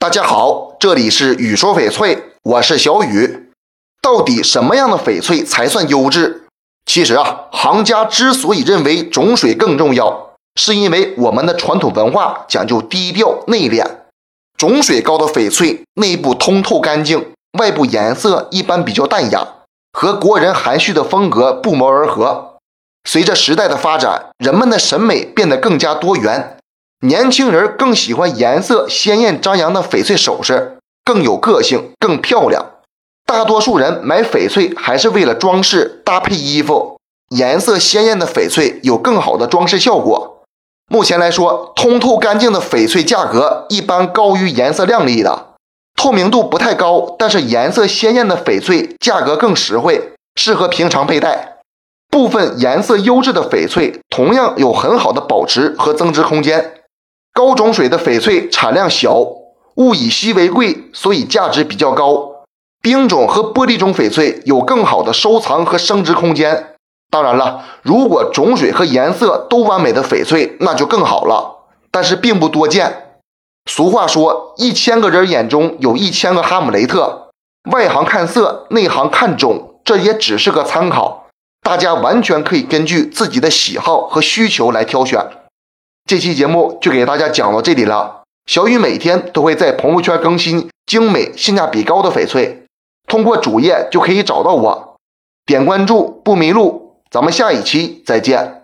大家好，这里是雨说翡翠，我是小雨。到底什么样的翡翠才算优质？其实啊，行家之所以认为种水更重要，是因为我们的传统文化讲究低调内敛。种水高的翡翠内部通透干净，外部颜色一般比较淡雅，和国人含蓄的风格不谋而合。随着时代的发展，人们的审美变得更加多元。年轻人更喜欢颜色鲜艳张扬的翡翠首饰，更有个性，更漂亮。大多数人买翡翠还是为了装饰搭配衣服，颜色鲜艳的翡翠有更好的装饰效果。目前来说，通透干净的翡翠价格一般高于颜色亮丽的，透明度不太高，但是颜色鲜艳的翡翠价格更实惠，适合平常佩戴。部分颜色优质的翡翠同样有很好的保值和增值空间。高种水的翡翠产量小，物以稀为贵，所以价值比较高。冰种和玻璃种翡翠有更好的收藏和升值空间。当然了，如果种水和颜色都完美的翡翠，那就更好了，但是并不多见。俗话说，一千个人眼中有一千个哈姆雷特。外行看色，内行看种，这也只是个参考，大家完全可以根据自己的喜好和需求来挑选。这期节目就给大家讲到这里了。小雨每天都会在朋友圈更新精美、性价比高的翡翠，通过主页就可以找到我，点关注不迷路。咱们下一期再见。